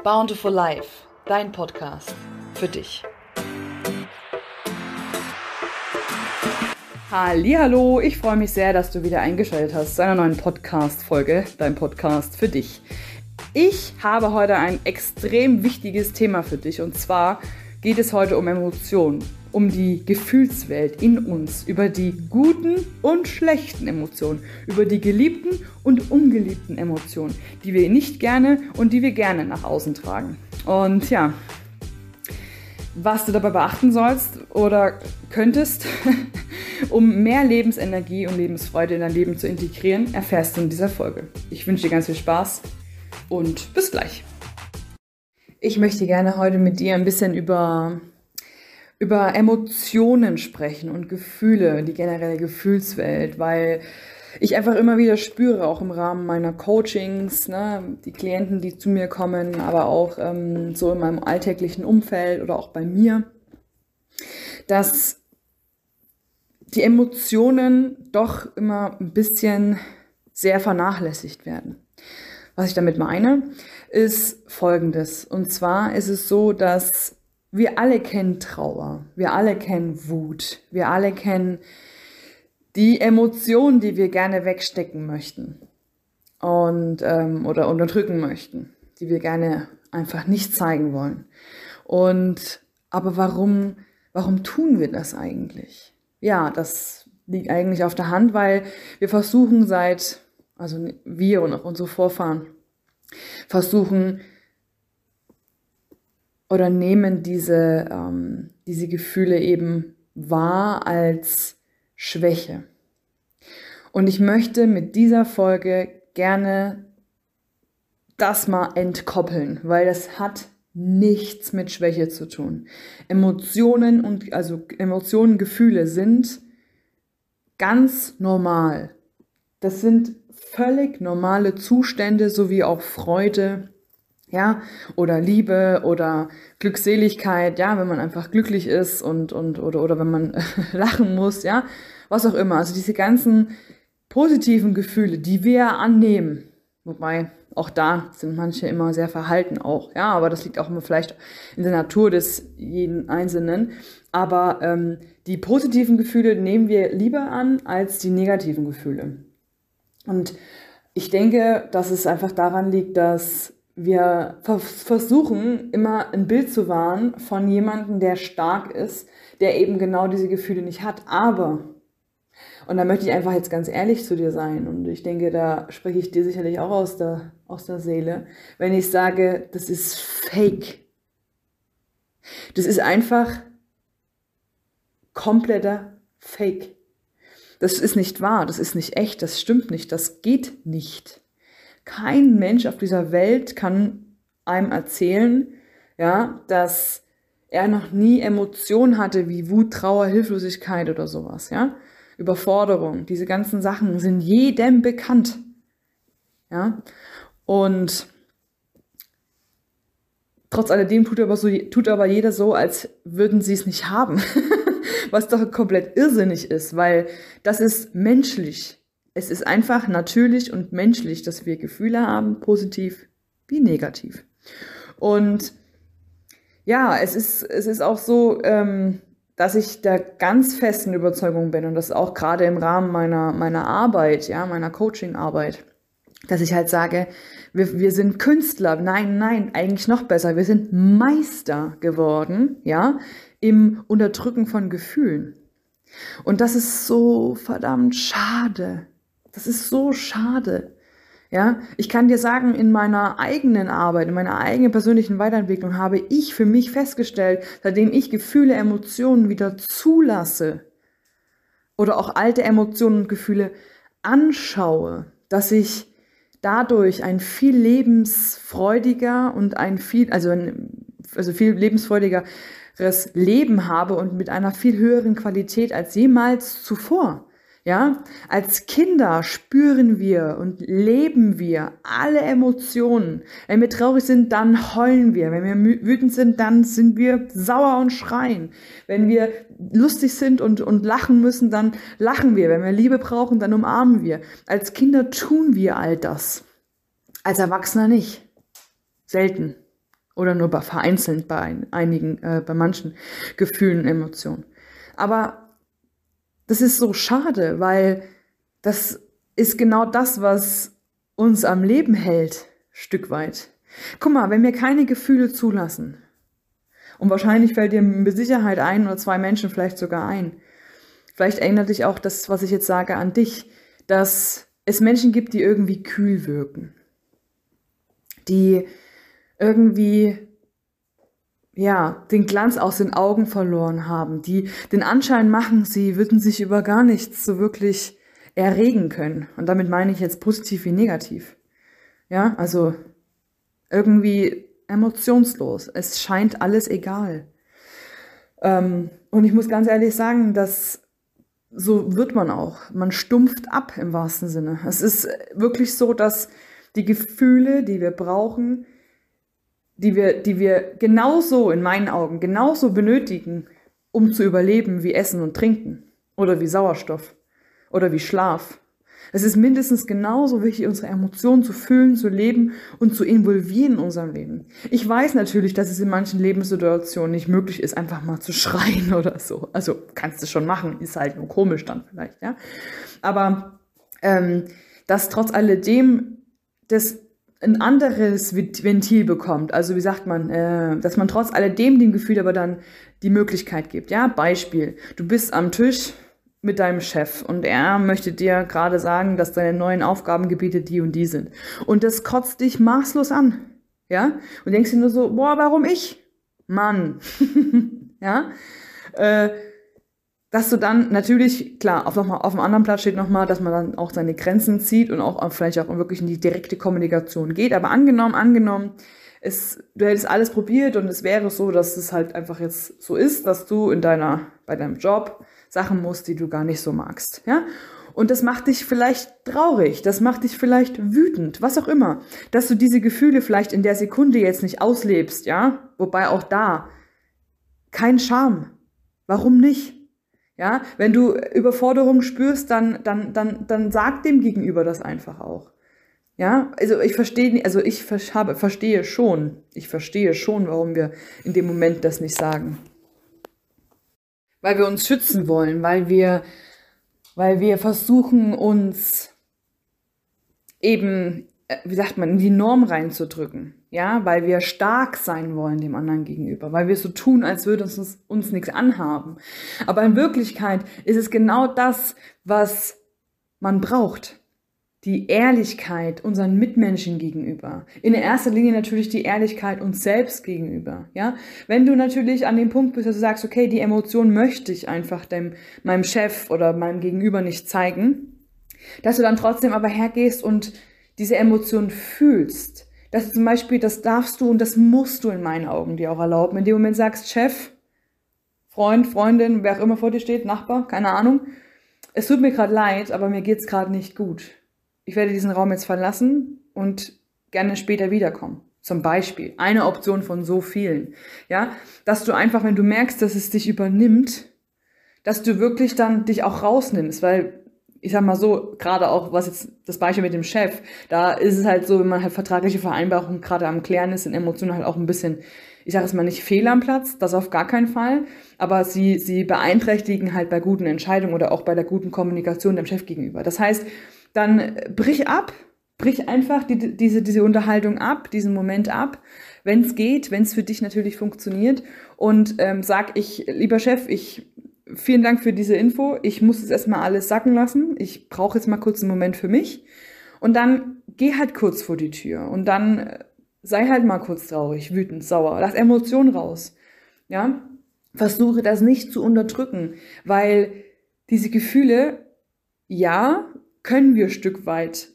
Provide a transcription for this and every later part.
Bountiful Life, dein Podcast für dich. Hallo, ich freue mich sehr, dass du wieder eingeschaltet hast zu einer neuen Podcast-Folge, dein Podcast für dich. Ich habe heute ein extrem wichtiges Thema für dich und zwar geht es heute um Emotionen, um die Gefühlswelt in uns, über die guten und schlechten Emotionen, über die geliebten und ungeliebten Emotionen, die wir nicht gerne und die wir gerne nach außen tragen. Und ja, was du dabei beachten sollst oder könntest, um mehr Lebensenergie und Lebensfreude in dein Leben zu integrieren, erfährst du in dieser Folge. Ich wünsche dir ganz viel Spaß und bis gleich. Ich möchte gerne heute mit dir ein bisschen über, über Emotionen sprechen und Gefühle, die generelle Gefühlswelt, weil ich einfach immer wieder spüre, auch im Rahmen meiner Coachings, ne, die Klienten, die zu mir kommen, aber auch ähm, so in meinem alltäglichen Umfeld oder auch bei mir, dass die Emotionen doch immer ein bisschen sehr vernachlässigt werden. Was ich damit meine, ist Folgendes. Und zwar ist es so, dass wir alle kennen Trauer, wir alle kennen Wut, wir alle kennen die Emotionen, die wir gerne wegstecken möchten und ähm, oder unterdrücken möchten, die wir gerne einfach nicht zeigen wollen. Und aber warum, warum tun wir das eigentlich? Ja, das liegt eigentlich auf der Hand, weil wir versuchen seit also wir und auch unsere Vorfahren, versuchen oder nehmen diese, ähm, diese Gefühle eben wahr als Schwäche. Und ich möchte mit dieser Folge gerne das mal entkoppeln, weil das hat nichts mit Schwäche zu tun. Emotionen und also Emotionen, Gefühle sind ganz normal. Das sind völlig normale Zustände sowie auch Freude, ja, oder Liebe oder Glückseligkeit, ja, wenn man einfach glücklich ist und, und, oder, oder wenn man lachen muss, ja, was auch immer. Also diese ganzen positiven Gefühle, die wir annehmen, wobei auch da sind manche immer sehr verhalten auch, ja, aber das liegt auch immer vielleicht in der Natur des jeden Einzelnen. Aber ähm, die positiven Gefühle nehmen wir lieber an als die negativen Gefühle. Und ich denke, dass es einfach daran liegt, dass wir versuchen, immer ein Bild zu wahren von jemandem, der stark ist, der eben genau diese Gefühle nicht hat. Aber, und da möchte ich einfach jetzt ganz ehrlich zu dir sein, und ich denke, da spreche ich dir sicherlich auch aus der, aus der Seele, wenn ich sage, das ist fake. Das ist einfach kompletter Fake. Das ist nicht wahr, das ist nicht echt, das stimmt nicht, das geht nicht. Kein Mensch auf dieser Welt kann einem erzählen, ja, dass er noch nie Emotionen hatte wie Wut, Trauer, Hilflosigkeit oder sowas, ja. Überforderung, diese ganzen Sachen sind jedem bekannt. Ja. Und trotz alledem tut aber, so, tut aber jeder so, als würden sie es nicht haben. was doch komplett irrsinnig ist, weil das ist menschlich. Es ist einfach natürlich und menschlich, dass wir Gefühle haben, positiv wie negativ. Und ja, es ist, es ist auch so, ähm, dass ich der ganz festen Überzeugung bin und das auch gerade im Rahmen meiner, meiner Arbeit, ja, meiner Coaching-Arbeit, dass ich halt sage, wir, wir sind Künstler. Nein, nein, eigentlich noch besser. Wir sind Meister geworden, ja, im Unterdrücken von Gefühlen. Und das ist so verdammt schade. Das ist so schade. Ja, ich kann dir sagen, in meiner eigenen Arbeit, in meiner eigenen persönlichen Weiterentwicklung habe ich für mich festgestellt, seitdem ich Gefühle, Emotionen wieder zulasse oder auch alte Emotionen und Gefühle anschaue, dass ich dadurch ein viel lebensfreudiger und ein viel, also ein, also viel lebensfreudiger Leben habe und mit einer viel höheren Qualität als jemals zuvor. Ja, als Kinder spüren wir und leben wir alle Emotionen. Wenn wir traurig sind, dann heulen wir. Wenn wir wütend sind, dann sind wir sauer und schreien. Wenn wir lustig sind und, und lachen müssen, dann lachen wir. Wenn wir Liebe brauchen, dann umarmen wir. Als Kinder tun wir all das. Als Erwachsener nicht. Selten. Oder nur bei vereinzelt bei einigen, äh, bei manchen Gefühlen Emotionen. Aber das ist so schade, weil das ist genau das, was uns am Leben hält, Stück weit. Guck mal, wenn wir keine Gefühle zulassen, und wahrscheinlich fällt dir mit Sicherheit ein oder zwei Menschen vielleicht sogar ein. Vielleicht erinnert dich auch das, was ich jetzt sage, an dich, dass es Menschen gibt, die irgendwie kühl wirken. Die irgendwie ja, den Glanz aus den Augen verloren haben, die den Anschein machen, sie würden sich über gar nichts so wirklich erregen können. Und damit meine ich jetzt positiv wie negativ. Ja, also irgendwie emotionslos. Es scheint alles egal. Ähm, und ich muss ganz ehrlich sagen, dass so wird man auch. Man stumpft ab im wahrsten Sinne. Es ist wirklich so, dass die Gefühle, die wir brauchen, die wir, die wir genauso in meinen Augen, genauso benötigen, um zu überleben wie Essen und Trinken oder wie Sauerstoff oder wie Schlaf. Es ist mindestens genauso wichtig, unsere Emotionen zu fühlen, zu leben und zu involvieren in unserem Leben. Ich weiß natürlich, dass es in manchen Lebenssituationen nicht möglich ist, einfach mal zu schreien oder so. Also kannst du schon machen, ist halt nur komisch dann vielleicht, ja. Aber ähm, dass trotz alledem das ein anderes Ventil bekommt. Also wie sagt man, äh, dass man trotz alledem dem Gefühl aber dann die Möglichkeit gibt. Ja, Beispiel. Du bist am Tisch mit deinem Chef und er möchte dir gerade sagen, dass deine neuen Aufgabengebiete die und die sind. Und das kotzt dich maßlos an. Ja? Und denkst dir nur so, boah, warum ich? Mann. ja? Äh, dass du dann natürlich, klar, auf, noch mal, auf dem anderen Platz steht nochmal, dass man dann auch seine Grenzen zieht und auch vielleicht auch wirklich in die direkte Kommunikation geht. Aber angenommen, angenommen, es, du hättest alles probiert und es wäre so, dass es halt einfach jetzt so ist, dass du in deiner, bei deinem Job Sachen musst, die du gar nicht so magst, ja? Und das macht dich vielleicht traurig, das macht dich vielleicht wütend, was auch immer, dass du diese Gefühle vielleicht in der Sekunde jetzt nicht auslebst, ja? Wobei auch da kein Charme. Warum nicht? Ja, wenn du Überforderung spürst, dann, dann, dann, dann sag dem Gegenüber das einfach auch. Ja, also ich verstehe, also ich habe, verstehe schon, ich verstehe schon, warum wir in dem Moment das nicht sagen. Weil wir uns schützen wollen, weil wir, weil wir versuchen, uns eben, äh, wie sagt man, in die Norm reinzudrücken ja, weil wir stark sein wollen dem anderen gegenüber, weil wir so tun, als würde es uns, uns nichts anhaben. Aber in Wirklichkeit ist es genau das, was man braucht. Die Ehrlichkeit unseren Mitmenschen gegenüber. In erster Linie natürlich die Ehrlichkeit uns selbst gegenüber, ja. Wenn du natürlich an dem Punkt bist, dass du sagst, okay, die Emotion möchte ich einfach dem, meinem Chef oder meinem Gegenüber nicht zeigen, dass du dann trotzdem aber hergehst und diese Emotion fühlst, dass du zum Beispiel, das darfst du und das musst du in meinen Augen dir auch erlauben. In dem Moment sagst, Chef, Freund, Freundin, wer auch immer vor dir steht, Nachbar, keine Ahnung, es tut mir gerade leid, aber mir geht's gerade nicht gut. Ich werde diesen Raum jetzt verlassen und gerne später wiederkommen. Zum Beispiel. Eine Option von so vielen. Ja, dass du einfach, wenn du merkst, dass es dich übernimmt, dass du wirklich dann dich auch rausnimmst, weil ich sag mal so, gerade auch was jetzt das Beispiel mit dem Chef, da ist es halt so, wenn man halt vertragliche Vereinbarungen gerade am Klären ist, sind Emotionen halt auch ein bisschen, ich sage es mal nicht fehl am Platz, das auf gar keinen Fall, aber sie, sie beeinträchtigen halt bei guten Entscheidungen oder auch bei der guten Kommunikation dem Chef gegenüber. Das heißt, dann brich ab, brich einfach die, diese, diese Unterhaltung ab, diesen Moment ab, wenn es geht, wenn es für dich natürlich funktioniert und ähm, sag ich, lieber Chef, ich vielen Dank für diese Info. Ich muss es erstmal alles sacken lassen. Ich brauche jetzt mal kurz einen Moment für mich. Und dann geh halt kurz vor die Tür und dann äh, sei halt mal kurz traurig, wütend, sauer. Lass Emotionen raus. Ja? Versuche das nicht zu unterdrücken, weil diese Gefühle, ja, können wir Stück weit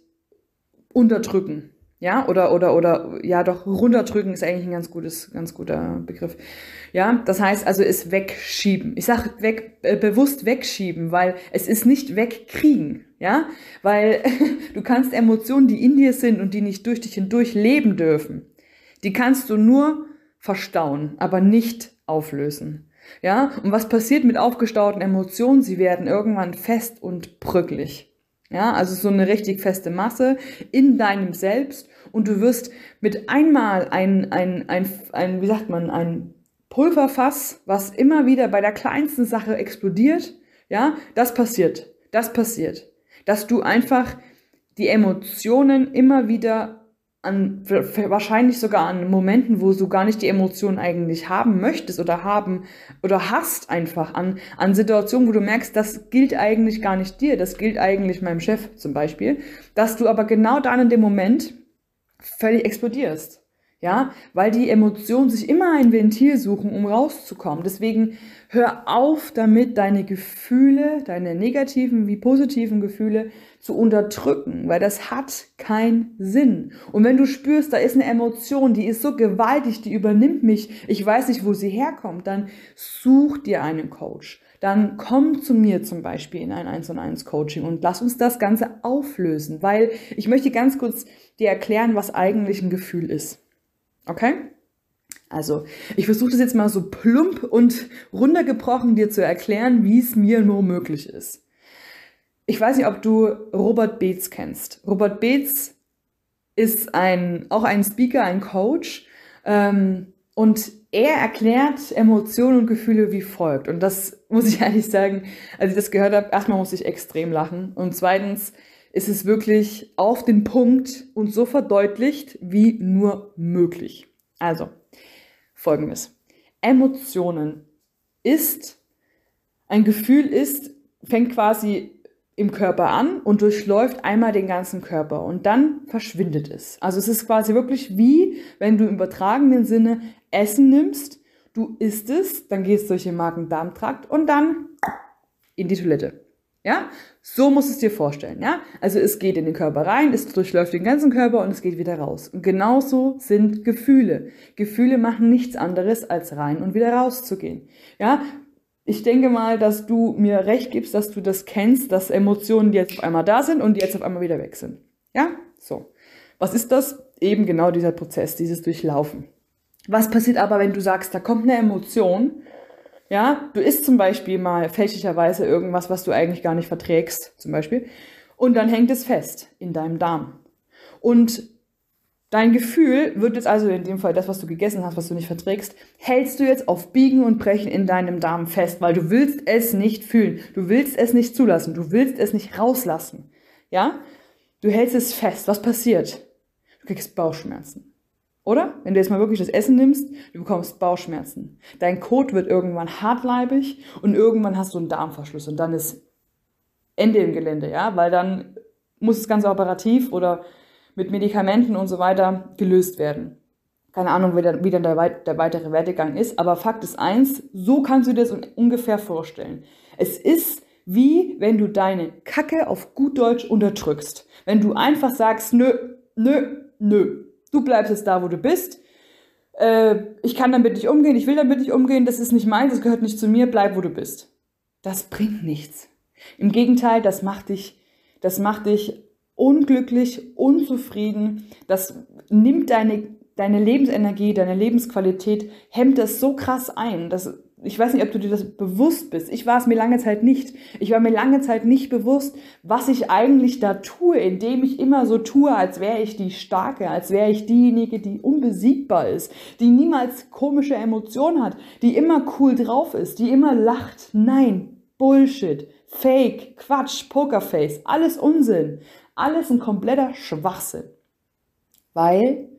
unterdrücken. Ja, oder, oder, oder, ja, doch, runterdrücken ist eigentlich ein ganz gutes, ganz guter Begriff. Ja, das heißt also, es wegschieben. Ich sage weg, äh, bewusst wegschieben, weil es ist nicht wegkriegen. Ja, weil du kannst Emotionen, die in dir sind und die nicht durch dich hindurch leben dürfen, die kannst du nur verstauen, aber nicht auflösen. Ja, und was passiert mit aufgestauten Emotionen? Sie werden irgendwann fest und bröcklich. Ja, also so eine richtig feste Masse in deinem Selbst und du wirst mit einmal ein, ein, ein, ein, wie sagt man, ein Pulverfass, was immer wieder bei der kleinsten Sache explodiert, ja, das passiert. Das passiert. Dass du einfach die Emotionen immer wieder an, wahrscheinlich sogar an Momenten, wo du gar nicht die Emotionen eigentlich haben möchtest oder haben oder hast einfach an, an Situationen, wo du merkst, das gilt eigentlich gar nicht dir, das gilt eigentlich meinem Chef zum Beispiel, dass du aber genau dann in dem Moment völlig explodierst. Ja, weil die Emotionen sich immer ein Ventil suchen, um rauszukommen. Deswegen hör auf damit, deine Gefühle, deine negativen wie positiven Gefühle zu unterdrücken, weil das hat keinen Sinn. Und wenn du spürst, da ist eine Emotion, die ist so gewaltig, die übernimmt mich, ich weiß nicht, wo sie herkommt, dann such dir einen Coach. Dann komm zu mir zum Beispiel in ein 1 und 1 Coaching und lass uns das Ganze auflösen, weil ich möchte ganz kurz dir erklären, was eigentlich ein Gefühl ist. Okay? Also, ich versuche das jetzt mal so plump und runtergebrochen dir zu erklären, wie es mir nur möglich ist. Ich weiß nicht, ob du Robert Beetz kennst. Robert Beetz ist ein, auch ein Speaker, ein Coach. Ähm, und er erklärt Emotionen und Gefühle wie folgt. Und das muss ich ehrlich sagen, als ich das gehört habe, erstmal muss ich extrem lachen. Und zweitens ist es wirklich auf den Punkt und so verdeutlicht wie nur möglich. Also, folgendes. Emotionen ist, ein Gefühl ist, fängt quasi im Körper an und durchläuft einmal den ganzen Körper und dann verschwindet es. Also es ist quasi wirklich wie, wenn du im übertragenen Sinne Essen nimmst, du isst es, dann gehst du durch den Magen-Darm-Trakt und dann in die Toilette. Ja, so musst du es dir vorstellen. Ja, also es geht in den Körper rein, es durchläuft den ganzen Körper und es geht wieder raus. Und genauso sind Gefühle. Gefühle machen nichts anderes als rein und wieder rauszugehen. Ja, ich denke mal, dass du mir recht gibst, dass du das kennst, dass Emotionen jetzt auf einmal da sind und jetzt auf einmal wieder weg sind. Ja, so. Was ist das? Eben genau dieser Prozess, dieses Durchlaufen. Was passiert aber, wenn du sagst, da kommt eine Emotion ja, du isst zum Beispiel mal fälschlicherweise irgendwas, was du eigentlich gar nicht verträgst, zum Beispiel. Und dann hängt es fest in deinem Darm. Und dein Gefühl wird jetzt also in dem Fall das, was du gegessen hast, was du nicht verträgst, hältst du jetzt auf Biegen und Brechen in deinem Darm fest, weil du willst es nicht fühlen. Du willst es nicht zulassen. Du willst es nicht rauslassen. Ja? Du hältst es fest. Was passiert? Du kriegst Bauchschmerzen. Oder? Wenn du jetzt mal wirklich das Essen nimmst, du bekommst Bauchschmerzen. Dein Kot wird irgendwann hartleibig und irgendwann hast du einen Darmverschluss und dann ist Ende im Gelände, ja, weil dann muss das Ganze operativ oder mit Medikamenten und so weiter gelöst werden. Keine Ahnung, wie, dann, wie dann der, der weitere Werdegang ist, aber Fakt ist eins, so kannst du dir das ungefähr vorstellen. Es ist wie wenn du deine Kacke auf gut Deutsch unterdrückst. Wenn du einfach sagst, nö, nö, nö, Du bleibst jetzt da, wo du bist. Äh, ich kann damit nicht umgehen, ich will damit nicht umgehen, das ist nicht meins, das gehört nicht zu mir, bleib, wo du bist. Das bringt nichts. Im Gegenteil, das macht dich, das macht dich unglücklich, unzufrieden, das nimmt deine, deine Lebensenergie, deine Lebensqualität, hemmt das so krass ein. Das ich weiß nicht, ob du dir das bewusst bist. Ich war es mir lange Zeit nicht. Ich war mir lange Zeit nicht bewusst, was ich eigentlich da tue, indem ich immer so tue, als wäre ich die Starke, als wäre ich diejenige, die unbesiegbar ist, die niemals komische Emotionen hat, die immer cool drauf ist, die immer lacht. Nein, Bullshit, Fake, Quatsch, Pokerface, alles Unsinn. Alles ein kompletter Schwachsinn. Weil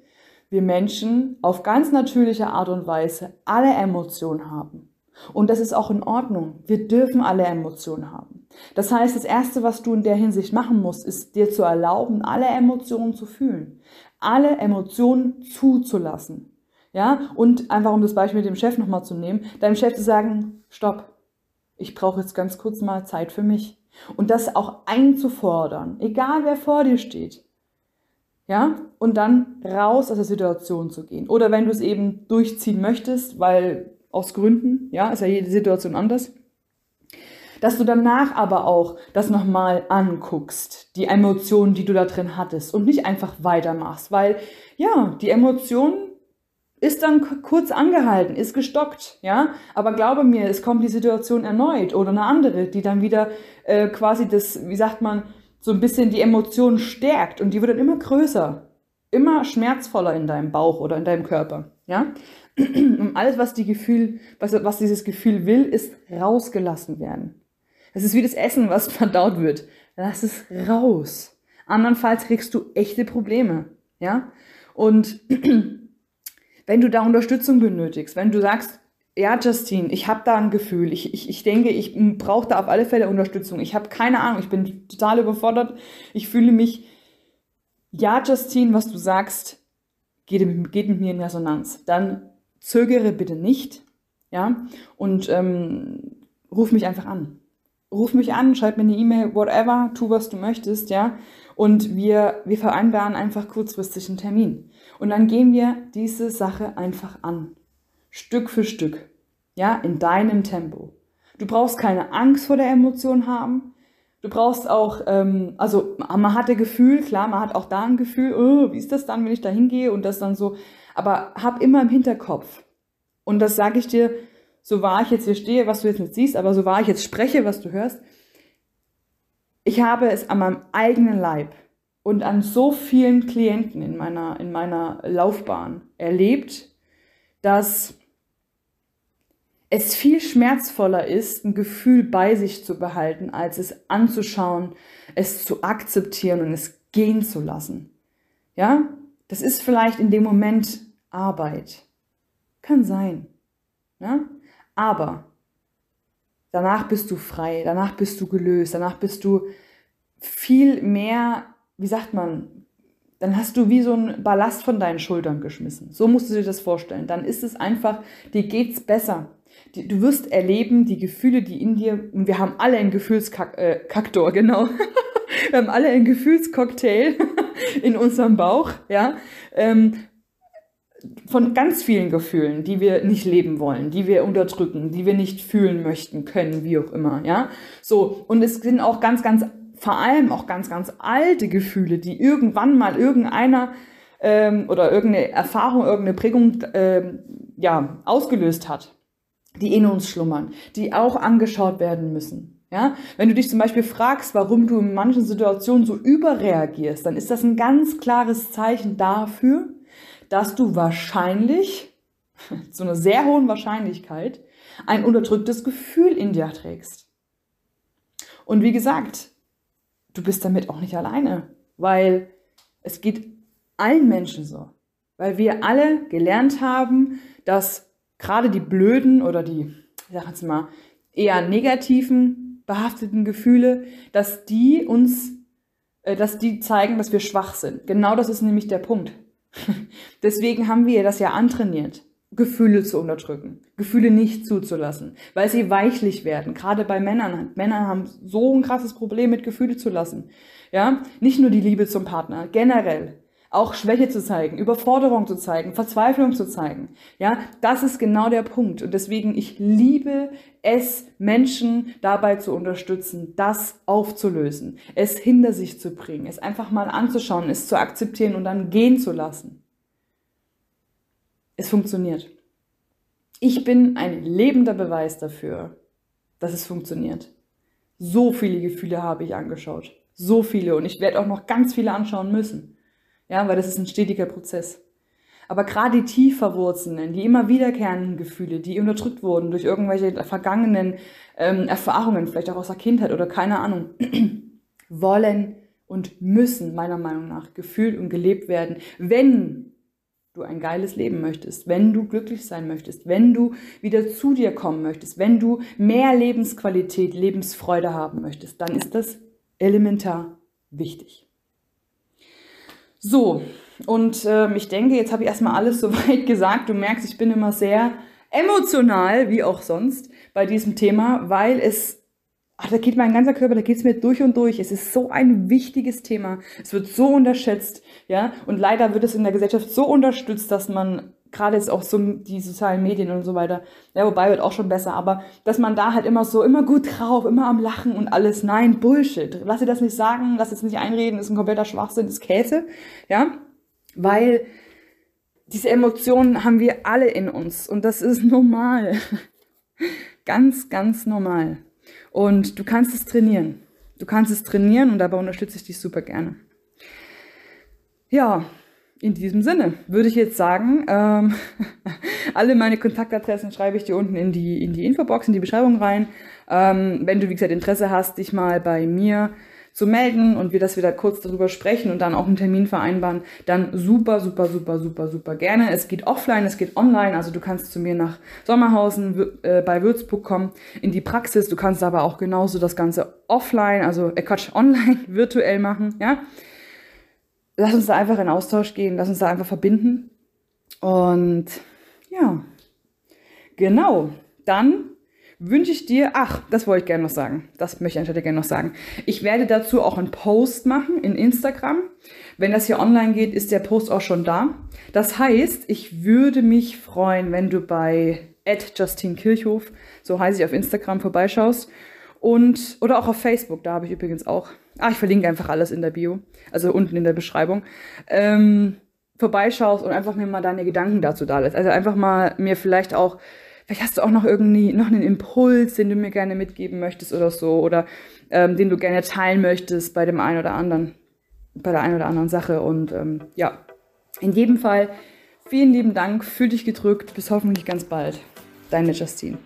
wir Menschen auf ganz natürliche Art und Weise alle Emotionen haben. Und das ist auch in Ordnung. Wir dürfen alle Emotionen haben. Das heißt, das Erste, was du in der Hinsicht machen musst, ist dir zu erlauben, alle Emotionen zu fühlen. Alle Emotionen zuzulassen. Ja, und einfach um das Beispiel mit dem Chef nochmal zu nehmen, deinem Chef zu sagen, stopp, ich brauche jetzt ganz kurz mal Zeit für mich. Und das auch einzufordern, egal wer vor dir steht ja, und dann raus aus der Situation zu gehen. Oder wenn du es eben durchziehen möchtest, weil aus Gründen, ja, ist ja jede Situation anders, dass du danach aber auch das nochmal anguckst, die Emotionen, die du da drin hattest und nicht einfach weitermachst, weil ja, die Emotion ist dann kurz angehalten, ist gestockt, ja, aber glaube mir, es kommt die Situation erneut oder eine andere, die dann wieder äh, quasi das, wie sagt man, so ein bisschen die Emotionen stärkt und die wird dann immer größer. immer schmerzvoller in deinem Bauch oder in deinem Körper. Ja? Und alles, was, die Gefühl, was, was dieses Gefühl will, ist rausgelassen werden. Es ist wie das Essen, was verdaut wird. Lass es raus. Andernfalls kriegst du echte Probleme. Ja? Und wenn du da Unterstützung benötigst, wenn du sagst, ja, Justine, ich habe da ein Gefühl, ich, ich, ich denke, ich brauche da auf alle Fälle Unterstützung. Ich habe keine Ahnung, ich bin total überfordert. Ich fühle mich, ja, Justine, was du sagst, geht, geht mit mir in Resonanz. Dann zögere bitte nicht, ja, und ähm, ruf mich einfach an. Ruf mich an, schreib mir eine E-Mail, whatever, tu, was du möchtest, ja. Und wir, wir vereinbaren einfach kurzfristig einen Termin. Und dann gehen wir diese Sache einfach an. Stück für Stück. Ja, in deinem Tempo. Du brauchst keine Angst vor der Emotion haben. Du brauchst auch, ähm, also man hat ein Gefühl, klar, man hat auch da ein Gefühl, oh, wie ist das dann, wenn ich da hingehe und das dann so. Aber hab immer im Hinterkopf. Und das sage ich dir, so wahr ich jetzt hier stehe, was du jetzt nicht siehst, aber so wahr ich jetzt spreche, was du hörst. Ich habe es an meinem eigenen Leib und an so vielen Klienten in meiner, in meiner Laufbahn erlebt, dass es viel schmerzvoller ist, ein Gefühl bei sich zu behalten, als es anzuschauen, es zu akzeptieren und es gehen zu lassen. Ja, das ist vielleicht in dem Moment Arbeit. Kann sein. Ja? Aber danach bist du frei, danach bist du gelöst, danach bist du viel mehr, wie sagt man, dann hast du wie so einen Ballast von deinen Schultern geschmissen. So musst du dir das vorstellen. Dann ist es einfach, dir geht's besser. Du wirst erleben, die Gefühle, die in dir, und wir haben alle einen Gefühlskaktor, äh, genau. wir haben alle einen Gefühlscocktail in unserem Bauch, ja. Ähm, von ganz vielen Gefühlen, die wir nicht leben wollen, die wir unterdrücken, die wir nicht fühlen möchten, können, wie auch immer, ja. So. Und es sind auch ganz, ganz vor allem auch ganz, ganz alte Gefühle, die irgendwann mal irgendeiner ähm, oder irgendeine Erfahrung, irgendeine Prägung ähm, ja, ausgelöst hat, die in uns schlummern, die auch angeschaut werden müssen. Ja, wenn du dich zum Beispiel fragst, warum du in manchen Situationen so überreagierst, dann ist das ein ganz klares Zeichen dafür, dass du wahrscheinlich, zu einer sehr hohen Wahrscheinlichkeit, ein unterdrücktes Gefühl in dir trägst. Und wie gesagt, du bist damit auch nicht alleine, weil es geht allen Menschen so. Weil wir alle gelernt haben, dass gerade die blöden oder die, ich sag jetzt mal, eher negativen behafteten Gefühle, dass die uns, äh, dass die zeigen, dass wir schwach sind. Genau das ist nämlich der Punkt. Deswegen haben wir das ja antrainiert. Gefühle zu unterdrücken, Gefühle nicht zuzulassen, weil sie weichlich werden. Gerade bei Männern. Männer haben so ein krasses Problem mit Gefühle zu lassen. Ja, nicht nur die Liebe zum Partner, generell auch Schwäche zu zeigen, Überforderung zu zeigen, Verzweiflung zu zeigen. Ja, das ist genau der Punkt. Und deswegen, ich liebe es, Menschen dabei zu unterstützen, das aufzulösen, es hinter sich zu bringen, es einfach mal anzuschauen, es zu akzeptieren und dann gehen zu lassen. Es funktioniert. Ich bin ein lebender Beweis dafür, dass es funktioniert. So viele Gefühle habe ich angeschaut. So viele. Und ich werde auch noch ganz viele anschauen müssen. Ja, weil das ist ein stetiger Prozess. Aber gerade die tief verwurzelnden, die immer wiederkehrenden Gefühle, die unterdrückt wurden durch irgendwelche vergangenen ähm, Erfahrungen, vielleicht auch aus der Kindheit oder keine Ahnung, wollen und müssen meiner Meinung nach gefühlt und gelebt werden, wenn du ein geiles Leben möchtest, wenn du glücklich sein möchtest, wenn du wieder zu dir kommen möchtest, wenn du mehr Lebensqualität, Lebensfreude haben möchtest, dann ist das elementar wichtig. So, und äh, ich denke, jetzt habe ich erstmal alles soweit gesagt. Du merkst, ich bin immer sehr emotional, wie auch sonst, bei diesem Thema, weil es Ach, da geht mein ganzer Körper, da geht's mir durch und durch. Es ist so ein wichtiges Thema. Es wird so unterschätzt, ja. Und leider wird es in der Gesellschaft so unterstützt, dass man gerade jetzt auch so die sozialen Medien und so weiter, ja, wobei wird auch schon besser, aber dass man da halt immer so, immer gut drauf, immer am Lachen und alles. Nein, Bullshit. Lass dir das nicht sagen, lass jetzt nicht einreden, ist ein kompletter Schwachsinn, ist Käse, ja. Weil diese Emotionen haben wir alle in uns und das ist normal. ganz, ganz normal. Und du kannst es trainieren. Du kannst es trainieren und dabei unterstütze ich dich super gerne. Ja, in diesem Sinne würde ich jetzt sagen, ähm, alle meine Kontaktadressen schreibe ich dir unten in die, in die Infobox, in die Beschreibung rein. Ähm, wenn du, wie gesagt, Interesse hast, dich mal bei mir zu melden und wir das wieder kurz darüber sprechen und dann auch einen Termin vereinbaren, dann super, super, super, super, super gerne. Es geht offline, es geht online, also du kannst zu mir nach Sommerhausen äh, bei Würzburg kommen in die Praxis. Du kannst aber auch genauso das Ganze offline, also äh, Quatsch, online, virtuell machen, ja lass uns da einfach in Austausch gehen, lass uns da einfach verbinden. Und ja, genau, dann wünsche ich dir, ach, das wollte ich gerne noch sagen, das möchte ich anstelle gerne noch sagen. Ich werde dazu auch einen Post machen in Instagram. Wenn das hier online geht, ist der Post auch schon da. Das heißt, ich würde mich freuen, wenn du bei Justin Kirchhof, so heiße ich auf Instagram, vorbeischaust und, oder auch auf Facebook, da habe ich übrigens auch. Ah, ich verlinke einfach alles in der Bio, also unten in der Beschreibung. Ähm, vorbeischaust und einfach mir mal deine Gedanken dazu da lässt. Also einfach mal mir vielleicht auch, vielleicht hast du auch noch irgendwie noch einen Impuls, den du mir gerne mitgeben möchtest oder so, oder ähm, den du gerne teilen möchtest bei dem einen oder anderen, bei der einen oder anderen Sache. Und ähm, ja, in jedem Fall vielen lieben Dank, fühl dich gedrückt, bis hoffentlich ganz bald. Deine Justine.